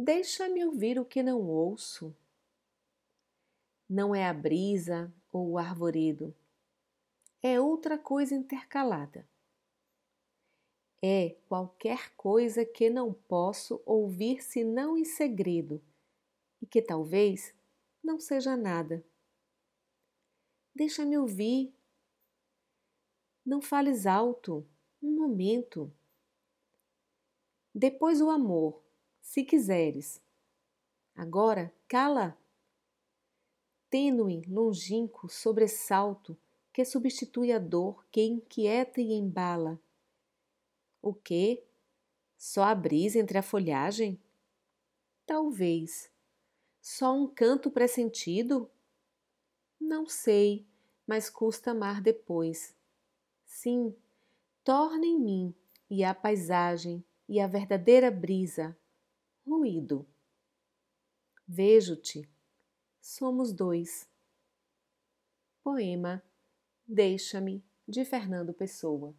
Deixa-me ouvir o que não ouço. Não é a brisa ou o arvoredo, é outra coisa intercalada. É qualquer coisa que não posso ouvir senão em segredo e que talvez não seja nada. Deixa-me ouvir. Não fales alto, um momento. Depois o amor, se quiseres. Agora, cala! Tênue, longínquo sobressalto que substitui a dor que inquieta e embala. O quê? Só a brisa entre a folhagem? Talvez. Só um canto pressentido? Não sei, mas custa amar depois. Sim, torna em mim e a paisagem e a verdadeira brisa ruído. Vejo-te, somos dois. Poema Deixa-me, de Fernando Pessoa.